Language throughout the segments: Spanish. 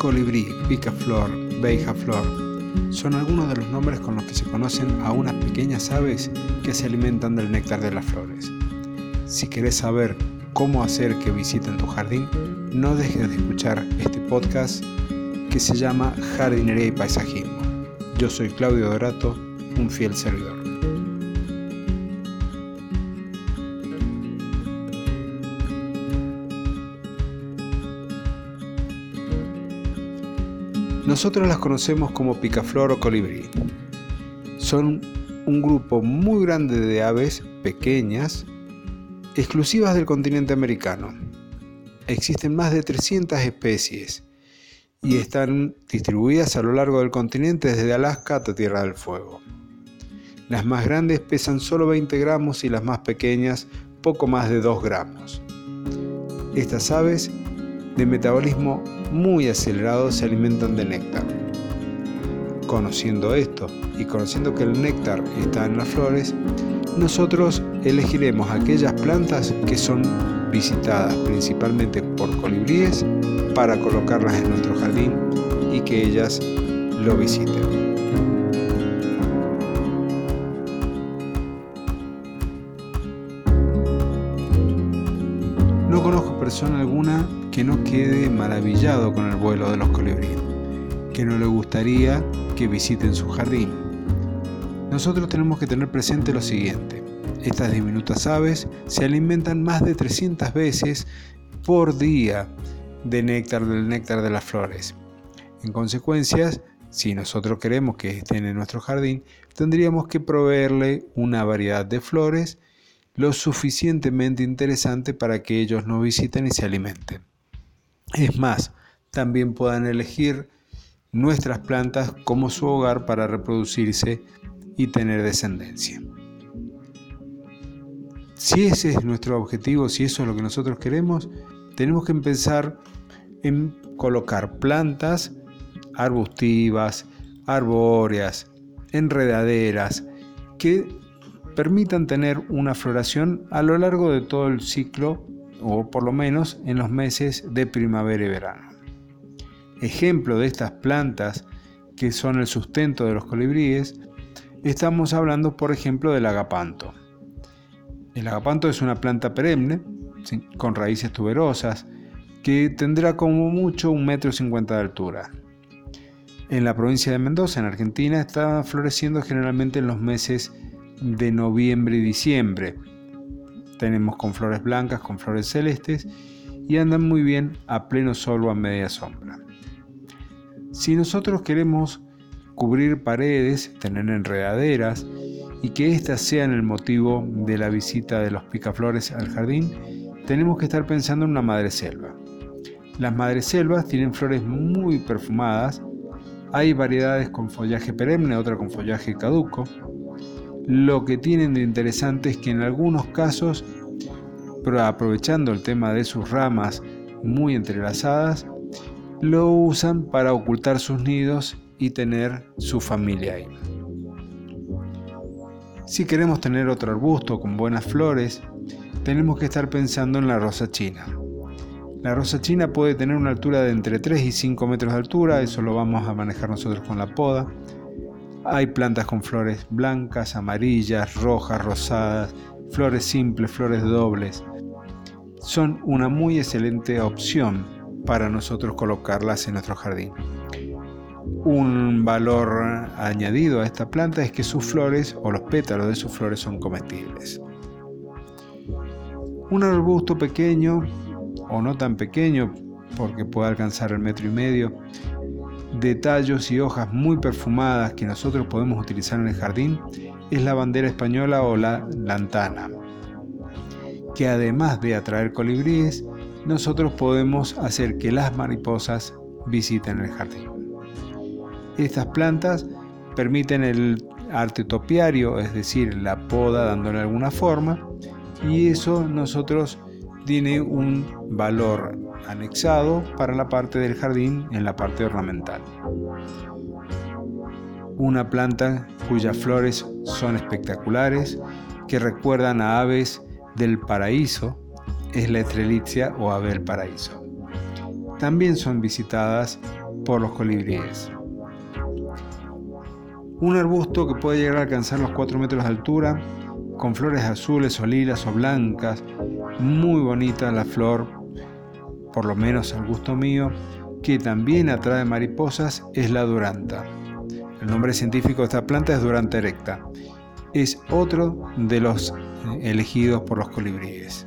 Colibrí, picaflor, beijaflor son algunos de los nombres con los que se conocen a unas pequeñas aves que se alimentan del néctar de las flores. Si querés saber cómo hacer que visiten tu jardín, no dejes de escuchar este podcast que se llama Jardinería y Paisajismo. Yo soy Claudio Dorato, un fiel servidor. Nosotros las conocemos como picaflor o colibrí. Son un grupo muy grande de aves pequeñas, exclusivas del continente americano. Existen más de 300 especies y están distribuidas a lo largo del continente desde Alaska hasta Tierra del Fuego. Las más grandes pesan solo 20 gramos y las más pequeñas poco más de 2 gramos. Estas aves de metabolismo muy acelerado se alimentan de néctar. Conociendo esto y conociendo que el néctar está en las flores, nosotros elegiremos aquellas plantas que son visitadas principalmente por colibríes para colocarlas en nuestro jardín y que ellas lo visiten. No conozco persona alguna que no quede maravillado con el vuelo de los colibríes, que no le gustaría que visiten su jardín. Nosotros tenemos que tener presente lo siguiente. Estas diminutas aves se alimentan más de 300 veces por día de néctar del néctar de las flores. En consecuencia, si nosotros queremos que estén en nuestro jardín, tendríamos que proveerle una variedad de flores lo suficientemente interesante para que ellos nos visiten y se alimenten. Es más, también puedan elegir nuestras plantas como su hogar para reproducirse y tener descendencia. Si ese es nuestro objetivo, si eso es lo que nosotros queremos, tenemos que empezar en colocar plantas arbustivas, arbóreas, enredaderas, que permitan tener una floración a lo largo de todo el ciclo o por lo menos en los meses de primavera y verano. Ejemplo de estas plantas que son el sustento de los colibríes, estamos hablando por ejemplo del agapanto. El agapanto es una planta perenne con raíces tuberosas que tendrá como mucho un metro cincuenta de altura. En la provincia de Mendoza, en Argentina, está floreciendo generalmente en los meses de noviembre y diciembre, tenemos con flores blancas, con flores celestes y andan muy bien a pleno sol o a media sombra. Si nosotros queremos cubrir paredes, tener enredaderas y que éstas sean el motivo de la visita de los picaflores al jardín, tenemos que estar pensando en una madreselva. Las madreselvas tienen flores muy perfumadas, hay variedades con follaje perenne, otra con follaje caduco, lo que tienen de interesante es que en algunos casos, aprovechando el tema de sus ramas muy entrelazadas, lo usan para ocultar sus nidos y tener su familia ahí. Si queremos tener otro arbusto con buenas flores, tenemos que estar pensando en la rosa china. La rosa china puede tener una altura de entre 3 y 5 metros de altura, eso lo vamos a manejar nosotros con la poda. Hay plantas con flores blancas, amarillas, rojas, rosadas, flores simples, flores dobles. Son una muy excelente opción para nosotros colocarlas en nuestro jardín. Un valor añadido a esta planta es que sus flores o los pétalos de sus flores son comestibles. Un arbusto pequeño o no tan pequeño porque puede alcanzar el metro y medio de tallos y hojas muy perfumadas que nosotros podemos utilizar en el jardín es la bandera española o la lantana, que además de atraer colibríes, nosotros podemos hacer que las mariposas visiten el jardín. Estas plantas permiten el arte topiario, es decir, la poda dándole alguna forma, y eso nosotros tiene un valor anexado para la parte del jardín en la parte ornamental. Una planta cuyas flores son espectaculares, que recuerdan a aves del paraíso, es la estrelitzia o ave del paraíso. También son visitadas por los colibríes. Un arbusto que puede llegar a alcanzar los 4 metros de altura, con flores azules o lilas o blancas, muy bonita la flor, por lo menos al gusto mío, que también atrae mariposas, es la duranta. El nombre científico de esta planta es duranta erecta. Es otro de los elegidos por los colibríes.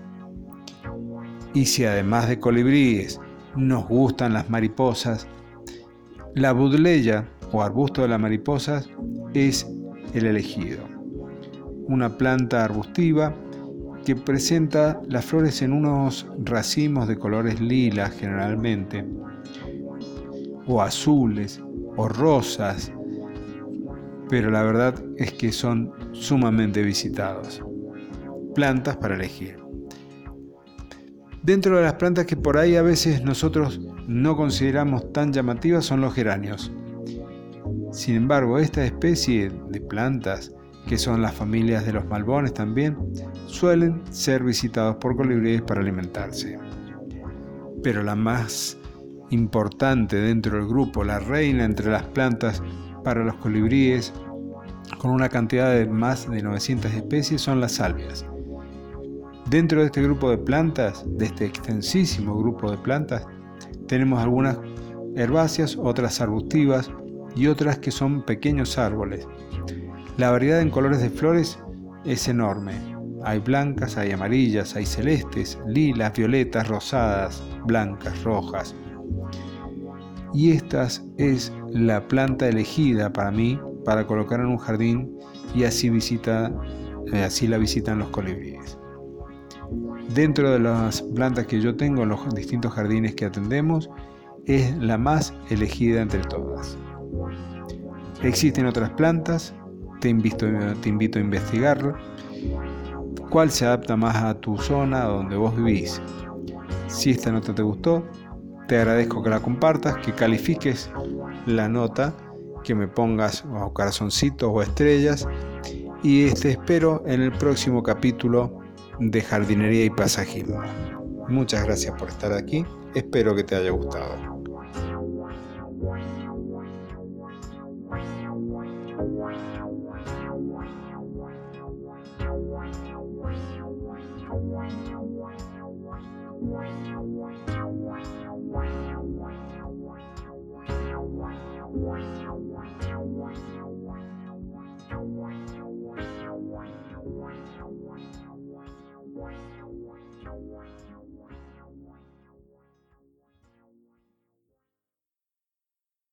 Y si además de colibríes nos gustan las mariposas, la budleya o arbusto de las mariposas es el elegido. Una planta arbustiva que presenta las flores en unos racimos de colores lilas generalmente, o azules, o rosas, pero la verdad es que son sumamente visitados. Plantas para elegir. Dentro de las plantas que por ahí a veces nosotros no consideramos tan llamativas son los geranios. Sin embargo, esta especie de plantas, que son las familias de los malbones también, suelen ser visitados por colibríes para alimentarse. Pero la más importante dentro del grupo, la reina entre las plantas para los colibríes, con una cantidad de más de 900 especies, son las salvias. Dentro de este grupo de plantas, de este extensísimo grupo de plantas, tenemos algunas herbáceas, otras arbustivas y otras que son pequeños árboles. La variedad en colores de flores es enorme. Hay blancas, hay amarillas, hay celestes, lilas, violetas, rosadas, blancas, rojas. Y esta es la planta elegida para mí para colocar en un jardín y así, visita, eh, así la visitan los colibríes. Dentro de las plantas que yo tengo en los distintos jardines que atendemos, es la más elegida entre todas. Existen otras plantas, te invito, te invito a investigarlo. ¿Cuál se adapta más a tu zona donde vos vivís? Si esta nota te gustó, te agradezco que la compartas, que califiques la nota, que me pongas corazoncitos o estrellas y te espero en el próximo capítulo de jardinería y pasajismo. Muchas gracias por estar aquí, espero que te haya gustado. Wow.